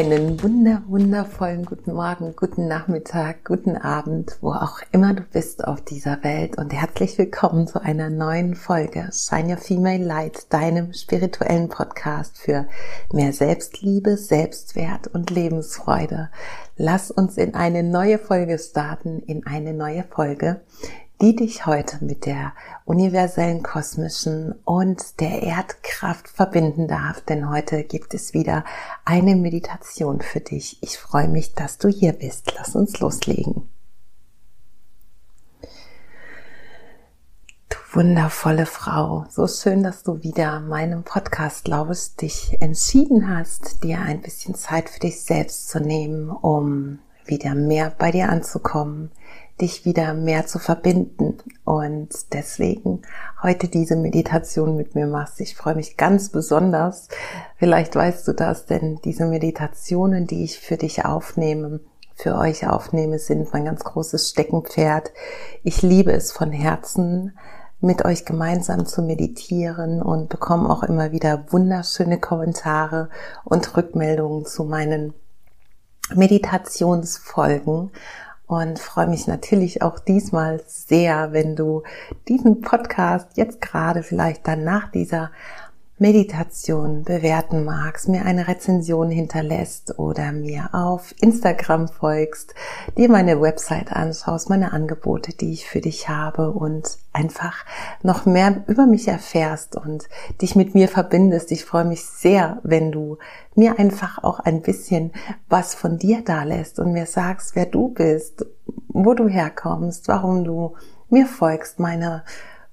Einen wunder, wundervollen guten Morgen, guten Nachmittag, guten Abend, wo auch immer du bist auf dieser Welt und herzlich willkommen zu einer neuen Folge Shine Your Female Light, deinem spirituellen Podcast für mehr Selbstliebe, Selbstwert und Lebensfreude. Lass uns in eine neue Folge starten, in eine neue Folge, die dich heute mit der universellen kosmischen und der Erdkraft verbinden darf, denn heute gibt es wieder eine Meditation für dich. Ich freue mich, dass du hier bist. Lass uns loslegen. Du wundervolle Frau, so schön, dass du wieder meinem Podcast glaubst, dich entschieden hast, dir ein bisschen Zeit für dich selbst zu nehmen, um wieder mehr bei dir anzukommen, dich wieder mehr zu verbinden und deswegen heute diese Meditation mit mir machst. Ich freue mich ganz besonders. Vielleicht weißt du das, denn diese Meditationen, die ich für dich aufnehme, für euch aufnehme, sind mein ganz großes Steckenpferd. Ich liebe es von Herzen, mit euch gemeinsam zu meditieren und bekomme auch immer wieder wunderschöne Kommentare und Rückmeldungen zu meinen Meditationsfolgen und freue mich natürlich auch diesmal sehr, wenn du diesen Podcast jetzt gerade vielleicht dann nach dieser Meditation bewerten magst, mir eine Rezension hinterlässt oder mir auf Instagram folgst, dir meine Website anschaust, meine Angebote, die ich für dich habe und einfach noch mehr über mich erfährst und dich mit mir verbindest. Ich freue mich sehr, wenn du mir einfach auch ein bisschen was von dir da lässt und mir sagst, wer du bist, wo du herkommst, warum du mir folgst, meine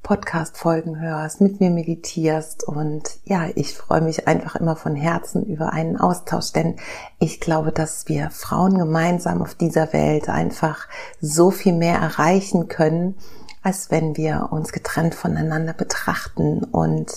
Podcast-Folgen hörst, mit mir meditierst und ja, ich freue mich einfach immer von Herzen über einen Austausch, denn ich glaube, dass wir Frauen gemeinsam auf dieser Welt einfach so viel mehr erreichen können, als wenn wir uns getrennt voneinander betrachten und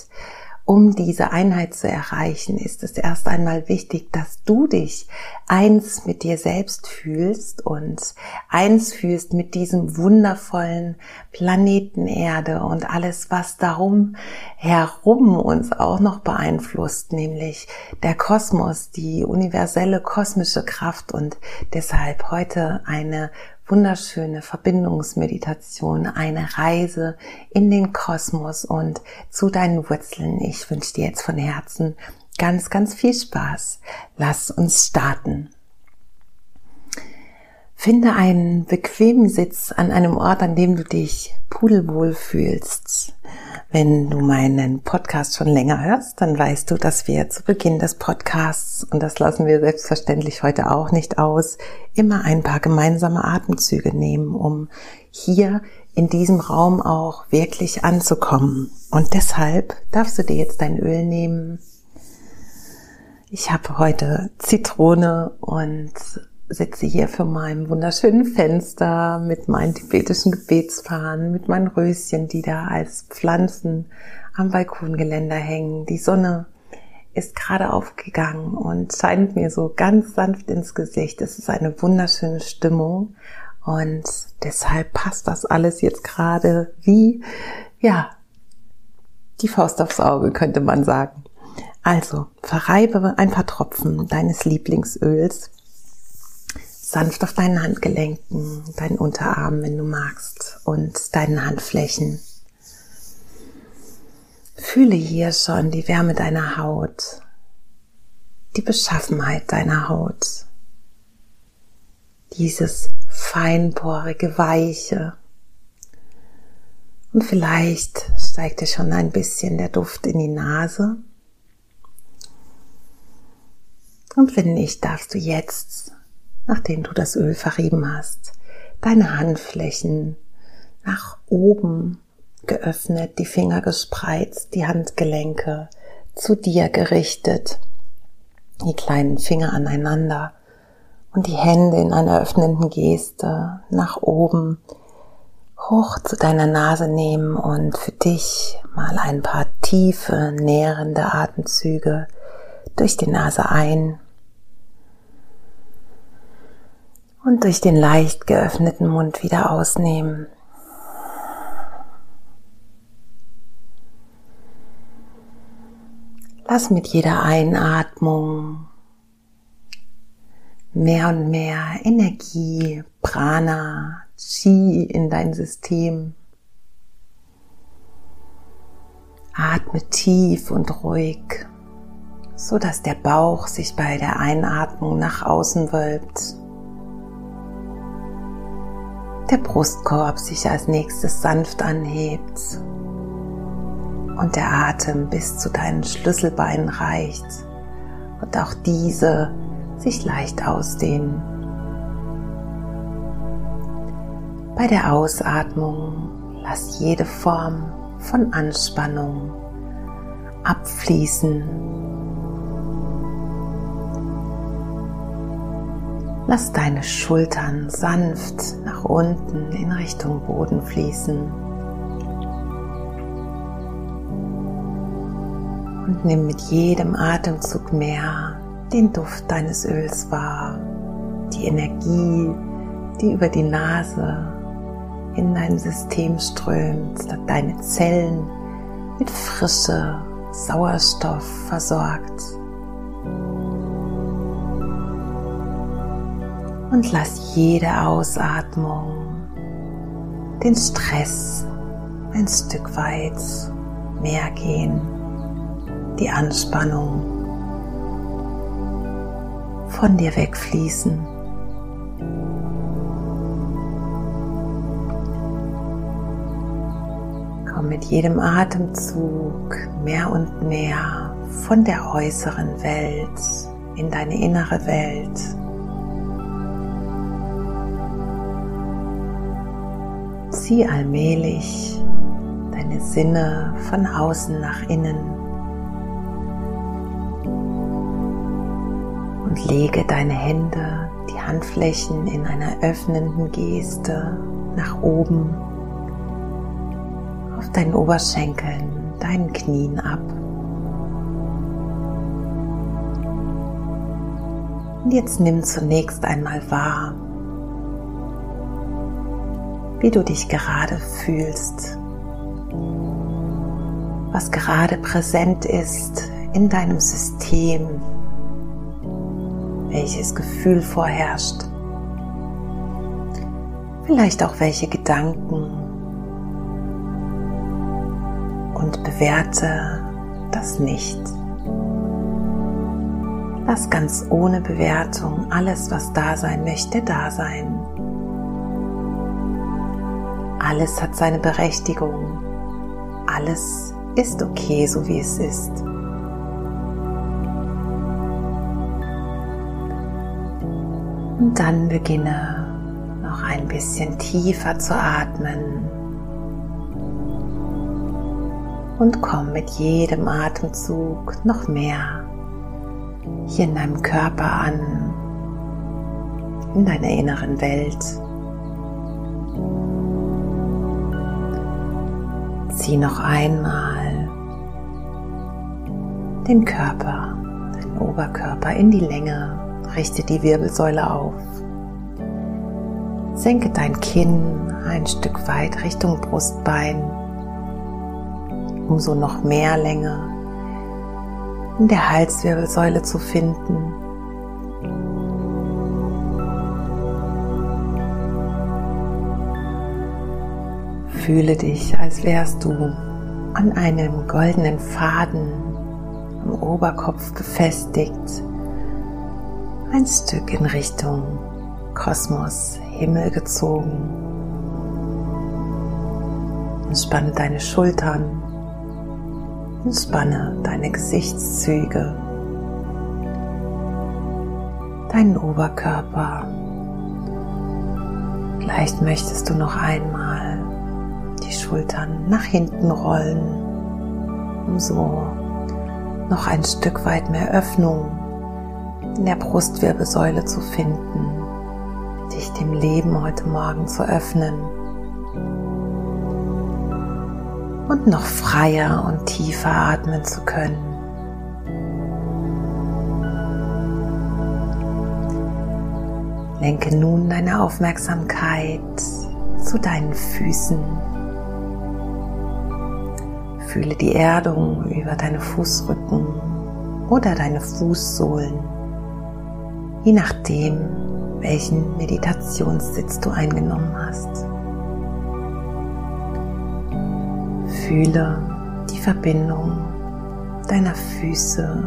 um diese Einheit zu erreichen, ist es erst einmal wichtig, dass du dich eins mit dir selbst fühlst und eins fühlst mit diesem wundervollen Planeten Erde und alles, was darum herum uns auch noch beeinflusst, nämlich der Kosmos, die universelle kosmische Kraft und deshalb heute eine wunderschöne Verbindungsmeditation, eine Reise in den Kosmos und zu deinen Wurzeln. Ich wünsche dir jetzt von Herzen ganz, ganz viel Spaß. Lass uns starten. Finde einen bequemen Sitz an einem Ort, an dem du dich pudelwohl fühlst. Wenn du meinen Podcast schon länger hörst, dann weißt du, dass wir zu Beginn des Podcasts, und das lassen wir selbstverständlich heute auch nicht aus, immer ein paar gemeinsame Atemzüge nehmen, um hier in diesem Raum auch wirklich anzukommen. Und deshalb darfst du dir jetzt dein Öl nehmen. Ich habe heute Zitrone und sitze hier vor meinem wunderschönen Fenster mit meinen tibetischen Gebetsfahnen, mit meinen Röschen, die da als Pflanzen am Balkongeländer hängen. Die Sonne ist gerade aufgegangen und scheint mir so ganz sanft ins Gesicht. Es ist eine wunderschöne Stimmung und deshalb passt das alles jetzt gerade wie, ja, die Faust aufs Auge, könnte man sagen. Also, verreibe ein paar Tropfen deines Lieblingsöls sanft auf deinen Handgelenken, deinen Unterarm, wenn du magst, und deinen Handflächen. Fühle hier schon die Wärme deiner Haut, die Beschaffenheit deiner Haut, dieses feinporige, weiche. Und vielleicht steigt dir schon ein bisschen der Duft in die Nase. Und wenn nicht, darfst du jetzt nachdem du das Öl verrieben hast, deine Handflächen nach oben geöffnet, die Finger gespreizt, die Handgelenke zu dir gerichtet, die kleinen Finger aneinander und die Hände in einer öffnenden Geste nach oben hoch zu deiner Nase nehmen und für dich mal ein paar tiefe, nährende Atemzüge durch die Nase ein und durch den leicht geöffneten Mund wieder ausnehmen. Lass mit jeder Einatmung mehr und mehr Energie, Prana, Chi in dein System. Atme tief und ruhig, so dass der Bauch sich bei der Einatmung nach außen wölbt. Der Brustkorb sich als nächstes sanft anhebt und der Atem bis zu deinen Schlüsselbeinen reicht und auch diese sich leicht ausdehnen. Bei der Ausatmung lass jede Form von Anspannung abfließen. Lass deine Schultern sanft nach unten in Richtung Boden fließen. Und nimm mit jedem Atemzug mehr den Duft deines Öls wahr, die Energie, die über die Nase in dein System strömt, deine Zellen mit Frische, Sauerstoff versorgt. Und lass jede Ausatmung den Stress ein Stück weit mehr gehen, die Anspannung von dir wegfließen. Komm mit jedem Atemzug mehr und mehr von der äußeren Welt in deine innere Welt. Zieh allmählich deine Sinne von außen nach innen. und lege deine Hände, die Handflächen in einer öffnenden Geste nach oben auf deinen Oberschenkeln, deinen Knien ab. Und jetzt nimm zunächst einmal wahr, wie du dich gerade fühlst, was gerade präsent ist in deinem System, welches Gefühl vorherrscht, vielleicht auch welche Gedanken und bewerte das nicht. Lass ganz ohne Bewertung alles, was da sein möchte, da sein. Alles hat seine Berechtigung. Alles ist okay, so wie es ist. Und dann beginne noch ein bisschen tiefer zu atmen. Und komm mit jedem Atemzug noch mehr hier in deinem Körper an, in deiner inneren Welt. Zieh noch einmal den Körper, deinen Oberkörper in die Länge Richte die Wirbelsäule auf. Senke dein Kinn ein Stück weit Richtung Brustbein, um so noch mehr Länge in der Halswirbelsäule zu finden. Fühle dich, als wärst du an einem goldenen Faden am Oberkopf befestigt ein Stück in Richtung Kosmos, Himmel gezogen. Entspanne deine Schultern, entspanne deine Gesichtszüge, deinen Oberkörper. Vielleicht möchtest du noch einmal Schultern nach hinten rollen, um so noch ein Stück weit mehr Öffnung in der Brustwirbelsäule zu finden, dich dem Leben heute Morgen zu öffnen und noch freier und tiefer atmen zu können. Lenke nun deine Aufmerksamkeit zu deinen Füßen. Fühle die Erdung über deine Fußrücken oder deine Fußsohlen. je nachdem, welchen Meditationssitz du eingenommen hast. Fühle die Verbindung deiner Füße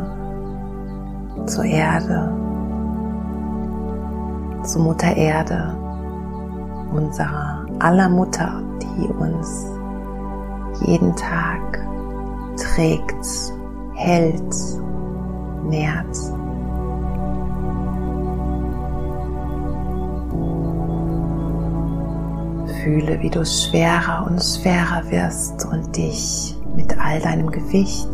zur Erde, zu Mutter Erde, unserer aller Mutter, die uns jeden Tag trägt, hält, nährt. Fühle, wie du schwerer und schwerer wirst und dich mit all deinem Gewicht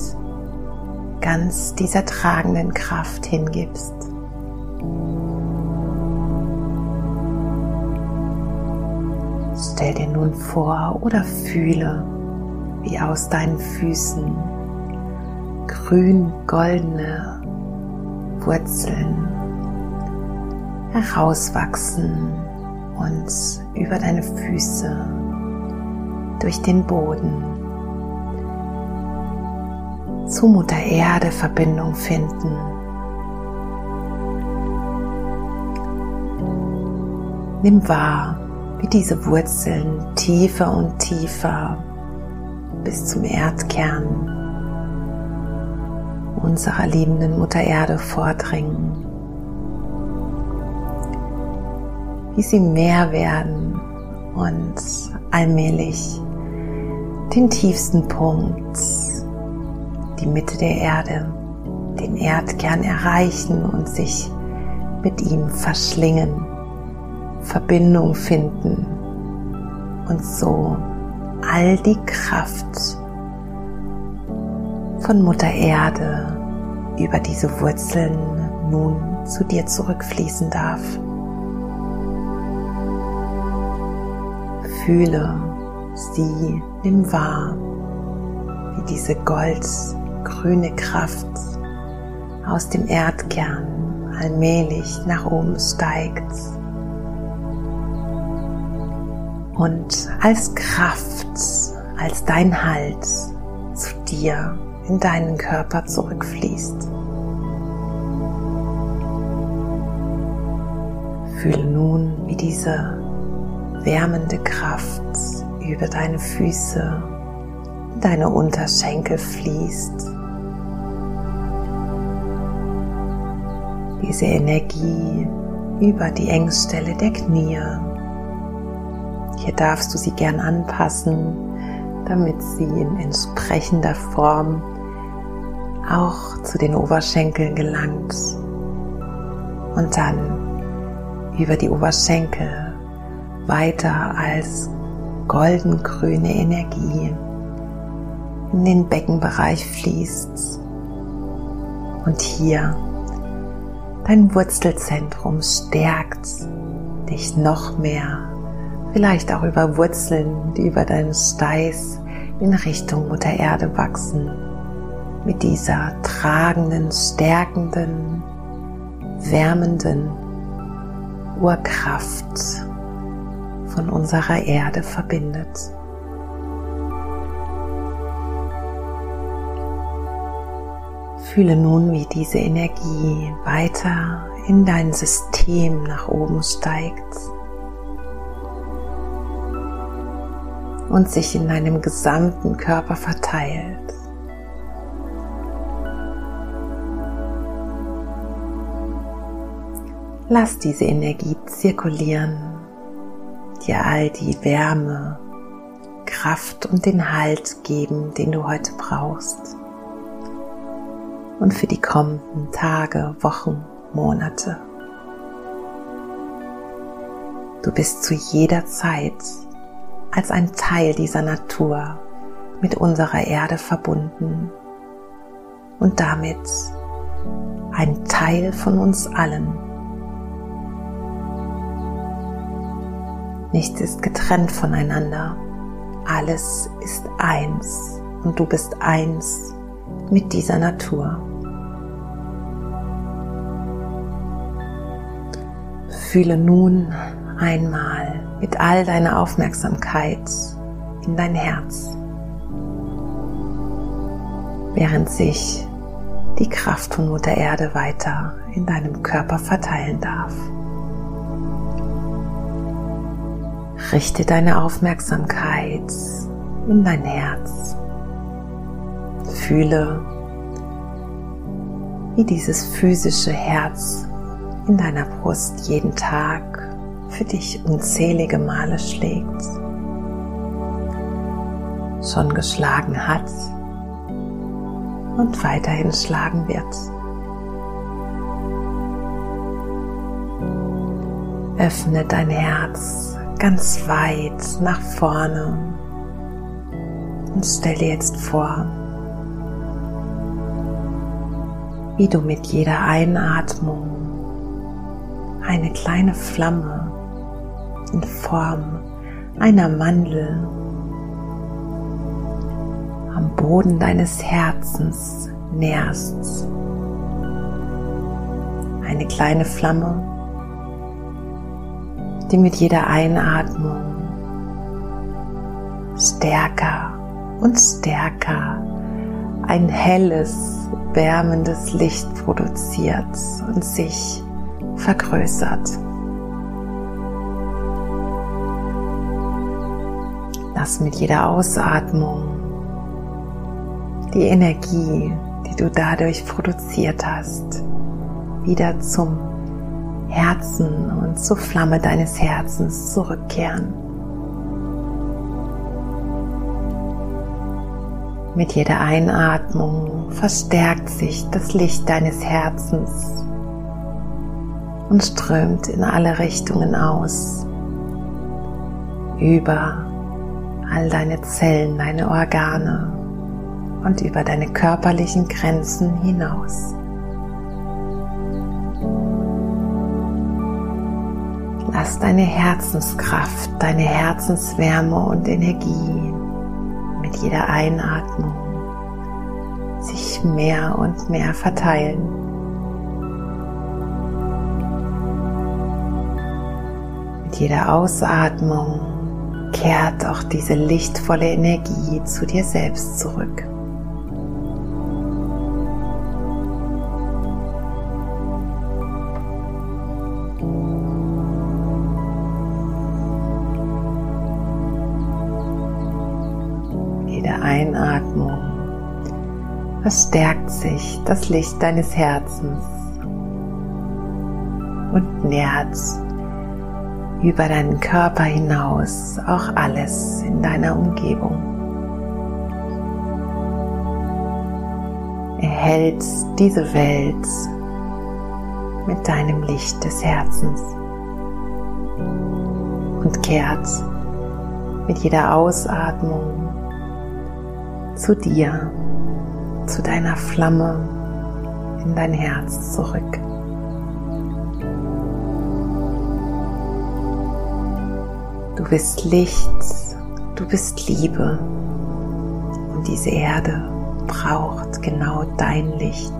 ganz dieser tragenden Kraft hingibst. Stell dir nun vor oder fühle, wie aus deinen Füßen grün-goldene Wurzeln herauswachsen und über deine Füße durch den Boden zu Mutter Erde Verbindung finden. Nimm wahr, wie diese Wurzeln tiefer und tiefer bis zum Erdkern unserer liebenden Mutter Erde vordringen. Wie sie mehr werden und allmählich den tiefsten Punkt, die Mitte der Erde, den Erdkern erreichen und sich mit ihm verschlingen, Verbindung finden und so all die Kraft von Mutter Erde über diese Wurzeln nun zu dir zurückfließen darf. Fühle sie, nimm wahr, wie diese goldgrüne Kraft aus dem Erdkern allmählich nach oben steigt und als Kraft, als dein Halt zu dir in deinen Körper zurückfließt. Fühle nun, wie diese wärmende Kraft über deine Füße, deine Unterschenkel fließt. Diese Energie über die Engstelle der Knie. Hier darfst du sie gern anpassen, damit sie in entsprechender Form auch zu den Oberschenkeln gelangt. Und dann über die Oberschenkel weiter als goldengrüne Energie in den Beckenbereich fließt. Und hier dein Wurzelzentrum stärkt dich noch mehr, vielleicht auch über Wurzeln, die über deinen Steiß in Richtung Mutter Erde wachsen mit dieser tragenden, stärkenden, wärmenden Urkraft von unserer Erde verbindet. Fühle nun, wie diese Energie weiter in dein System nach oben steigt und sich in deinem gesamten Körper verteilt. Lass diese Energie zirkulieren, dir all die Wärme, Kraft und den Halt geben, den du heute brauchst. Und für die kommenden Tage, Wochen, Monate. Du bist zu jeder Zeit als ein Teil dieser Natur mit unserer Erde verbunden und damit ein Teil von uns allen Nichts ist getrennt voneinander. Alles ist eins und du bist eins mit dieser Natur. Fühle nun einmal mit all deiner Aufmerksamkeit in dein Herz, während sich die Kraft von Mutter Erde weiter in deinem Körper verteilen darf. Richte deine Aufmerksamkeit in dein Herz. Fühle, wie dieses physische Herz in deiner Brust jeden Tag für dich unzählige Male schlägt, schon geschlagen hat und weiterhin schlagen wird. Öffne dein Herz ganz weit nach vorne und stell dir jetzt vor, wie du mit jeder Einatmung eine kleine Flamme in Form einer Mandel am Boden deines Herzens nährst. Eine kleine Flamme, die mit jeder Einatmung stärker und stärker ein helles, wärmendes Licht produziert und sich vergrößert. Lass mit jeder Ausatmung die Energie, die du dadurch produziert hast, wieder zum Herzen und zur Flamme deines Herzens zurückkehren. Mit jeder Einatmung verstärkt sich das Licht deines Herzens und strömt in alle Richtungen aus, über all deine Zellen, deine Organe und über deine körperlichen Grenzen hinaus. Lass deine Herzenskraft, deine Herzenswärme und Energie mit jeder Einatmung sich mehr und mehr verteilen. Mit jeder Ausatmung kehrt auch diese lichtvolle Energie zu dir selbst zurück. Einatmung verstärkt sich das Licht deines Herzens und nährt über deinen Körper hinaus auch alles in deiner Umgebung. Erhält diese Welt mit deinem Licht des Herzens und kehrt mit jeder Ausatmung zu dir, zu deiner Flamme in dein Herz zurück. Du bist Licht, du bist Liebe und diese Erde braucht genau dein Licht.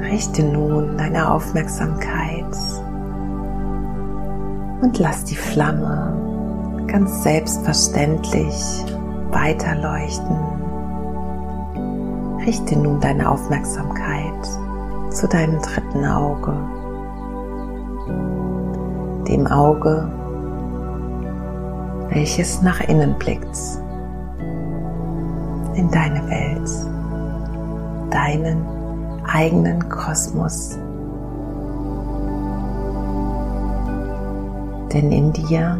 Richte nun deine Aufmerksamkeit und lass die Flamme ganz selbstverständlich weiterleuchten. Richte nun deine Aufmerksamkeit zu deinem dritten Auge, dem Auge, welches nach innen blickt, in deine Welt, deinen eigenen Kosmos denn in dir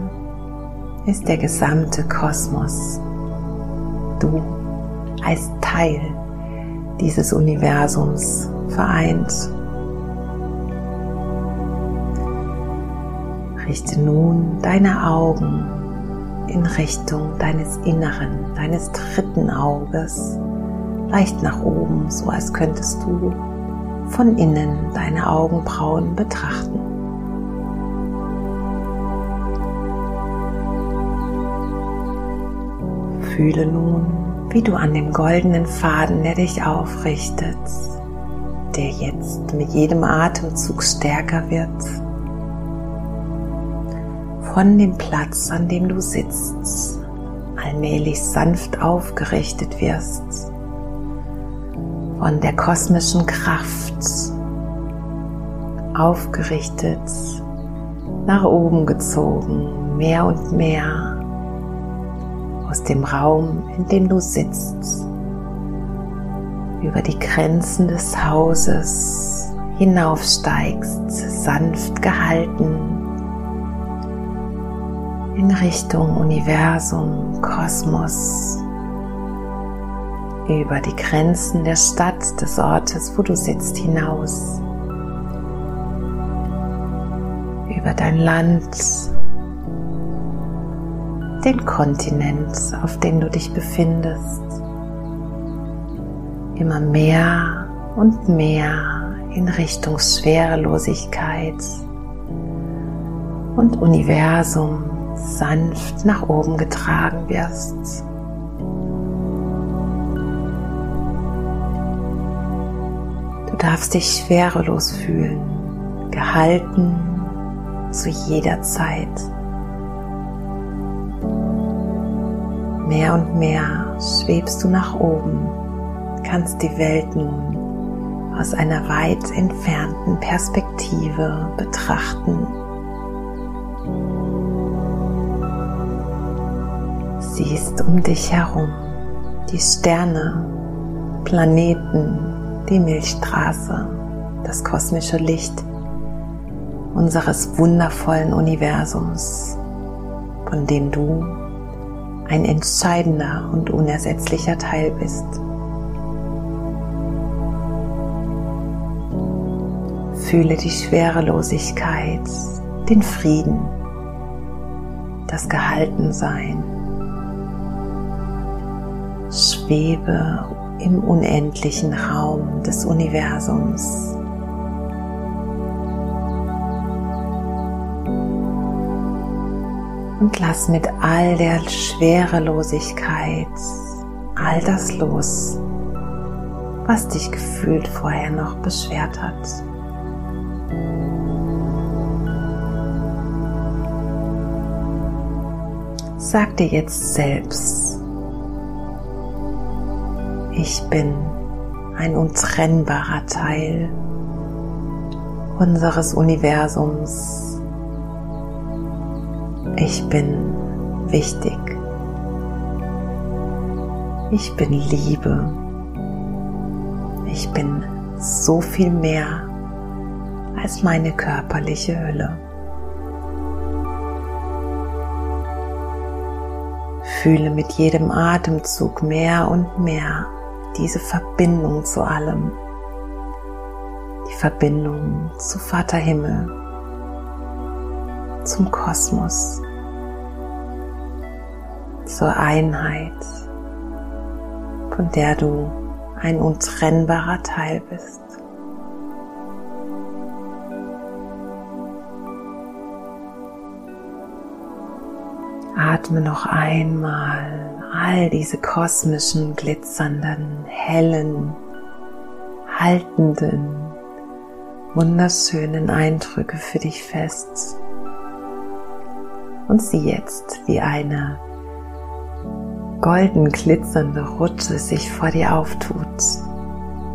ist der gesamte Kosmos. Du als Teil dieses Universums vereint. Richte nun deine Augen in Richtung deines Inneren, deines dritten Auges, leicht nach oben, so als könntest du von innen deine Augenbrauen betrachten. Fühle nun, wie du an dem goldenen Faden, der dich aufrichtet, der jetzt mit jedem Atemzug stärker wird, von dem Platz, an dem du sitzt, allmählich sanft aufgerichtet wirst, von der kosmischen Kraft aufgerichtet, nach oben gezogen, mehr und mehr aus dem Raum, in dem du sitzt, über die Grenzen des Hauses hinaufsteigst, sanft gehalten. In Richtung Universum, Kosmos, über die Grenzen der Stadt, des Ortes, wo du sitzt, hinaus, über dein Land, den Kontinent, auf dem du dich befindest, immer mehr und mehr in Richtung Schwerelosigkeit und Universum sanft nach oben getragen wirst. Du darfst dich schwerelos fühlen, gehalten zu jeder Zeit. Mehr und mehr schwebst du nach oben, kannst die Welt nun aus einer weit entfernten Perspektive betrachten. Siehst um dich herum die Sterne, Planeten, die Milchstraße, das kosmische Licht unseres wundervollen Universums, von dem du ein entscheidender und unersetzlicher Teil bist. Fühle die Schwerelosigkeit, den Frieden, das Gehaltensein. Schwebe im unendlichen Raum des Universums. Und lass mit all der Schwerelosigkeit all das los, was dich gefühlt vorher noch beschwert hat. Sag dir jetzt selbst, ich bin ein untrennbarer Teil unseres Universums. Ich bin wichtig. Ich bin Liebe. Ich bin so viel mehr als meine körperliche Hülle. Fühle mit jedem Atemzug mehr und mehr diese Verbindung zu allem. Die Verbindung zu Vater Himmel, zum Kosmos, zur Einheit, von der du ein untrennbarer Teil bist. Atme noch einmal all diese kosmischen, glitzernden, hellen, haltenden, wunderschönen Eindrücke für dich fest. Und sieh jetzt, wie eine golden glitzernde Rutsche sich vor dir auftut.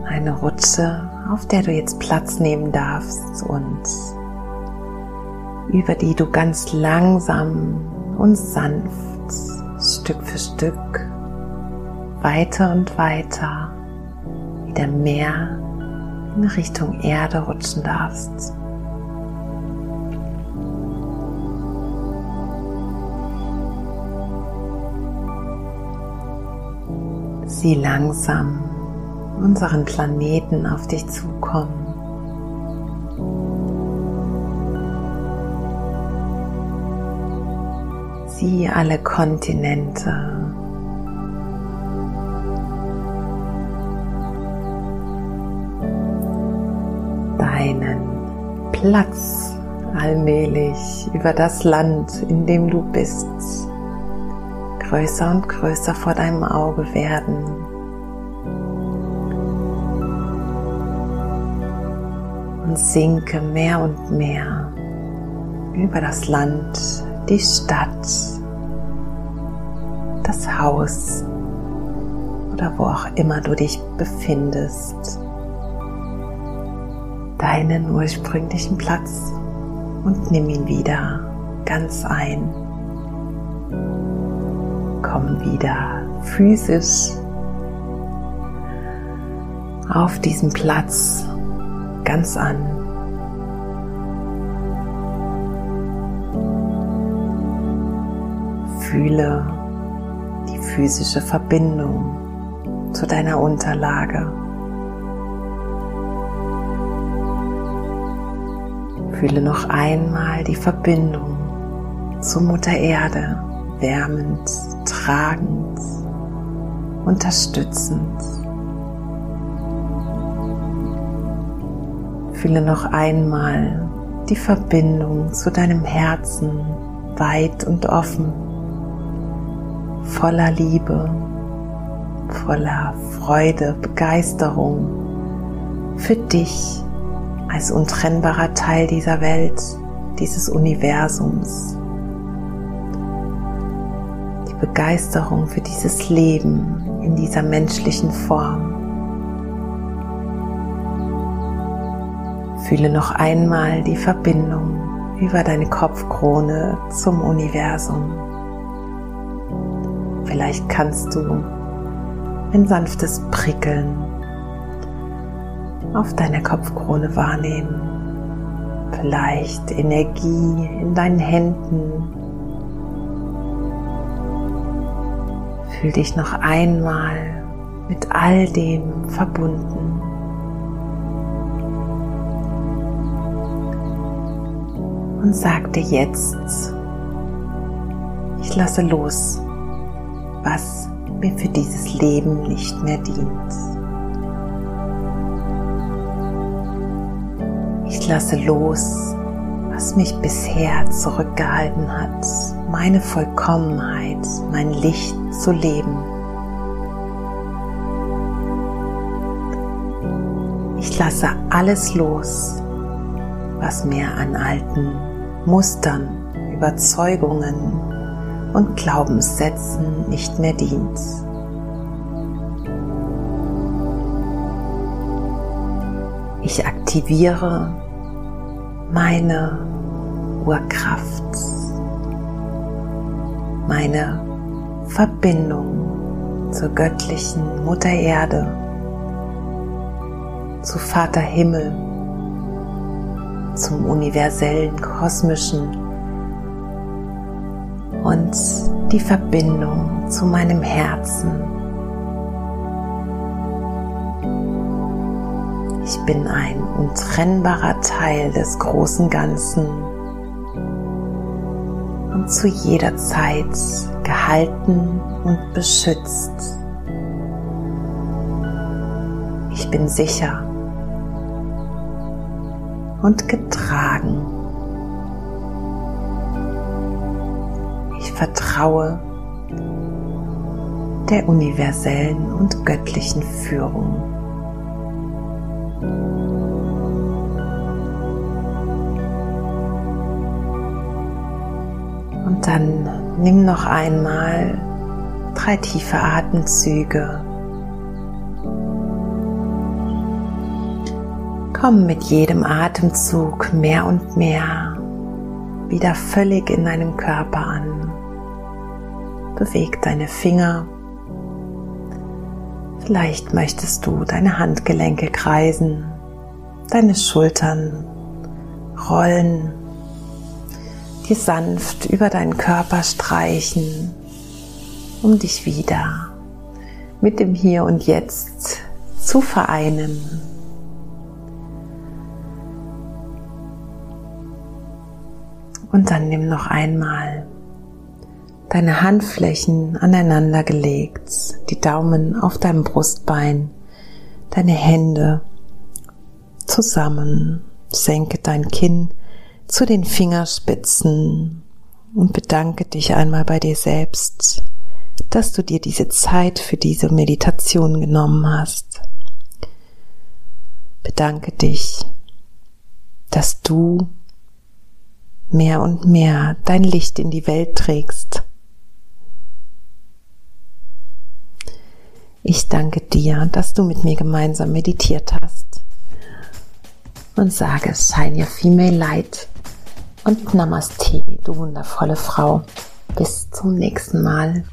Eine Rutsche, auf der du jetzt Platz nehmen darfst und über die du ganz langsam und sanft Stück für Stück weiter und weiter wieder mehr in Richtung Erde rutschen darfst. Sieh langsam unseren Planeten auf dich zukommen. Sieh alle Kontinente. Deinen Platz allmählich über das Land, in dem du bist, größer und größer vor deinem Auge werden. Und sinke mehr und mehr über das Land, die Stadt, das Haus oder wo auch immer du dich befindest, deinen ursprünglichen Platz und nimm ihn wieder ganz ein. Komm wieder physisch auf diesem Platz ganz an. Fühle die physische Verbindung zu deiner Unterlage. Fühle noch einmal die Verbindung zur Mutter Erde, wärmend, tragend, unterstützend. Fühle noch einmal die Verbindung zu deinem Herzen, weit und offen, voller Liebe, voller Freude, Begeisterung für dich als untrennbarer Teil dieser Welt, dieses Universums. Begeisterung für dieses Leben in dieser menschlichen Form. Fühle noch einmal die Verbindung über deine Kopfkrone zum Universum. Vielleicht kannst du ein sanftes Prickeln auf deiner Kopfkrone wahrnehmen. Vielleicht Energie in deinen Händen. Fühl dich noch einmal mit all dem verbunden. und sag dir jetzt, ich lasse los, was mir für dieses Leben nicht mehr dient. Ich lasse los, was mich bisher zurückgehalten hat, meine Vollkommenheit, mein Licht zu leben. Ich lasse alles los, was mir an alten Mustern, Überzeugungen und Glaubenssätzen nicht mehr dient. Ich aktiviere meine Urkraft, meine Verbindung zur göttlichen Mutter Erde, zu Vater Himmel zum universellen, kosmischen und die Verbindung zu meinem Herzen. Ich bin ein untrennbarer Teil des großen Ganzen und zu jeder Zeit gehalten und beschützt. Ich bin sicher und getragen. Ich vertraue der universellen und göttlichen Führung. Dann nimm noch einmal drei tiefe Atemzüge Komm mit jedem Atemzug mehr und mehr wieder völlig in deinem Körper an. Beweg deine Finger. Vielleicht möchtest du deine Handgelenke kreisen, deine Schultern rollen, dir sanft über deinen Körper streichen, um dich wieder mit dem Hier und Jetzt zu vereinen. Und dann nimm noch einmal deine Handflächen aneinander gelegt, die Daumen auf deinem Brustbein, deine Hände zusammen, senke dein Kinn zu den Fingerspitzen und bedanke dich einmal bei dir selbst, dass du dir diese Zeit für diese Meditation genommen hast. Bedanke dich, dass du mehr und mehr dein Licht in die Welt trägst. Ich danke dir, dass du mit mir gemeinsam meditiert hast und sage Shine Your Female Light und Namaste, du wundervolle Frau. Bis zum nächsten Mal.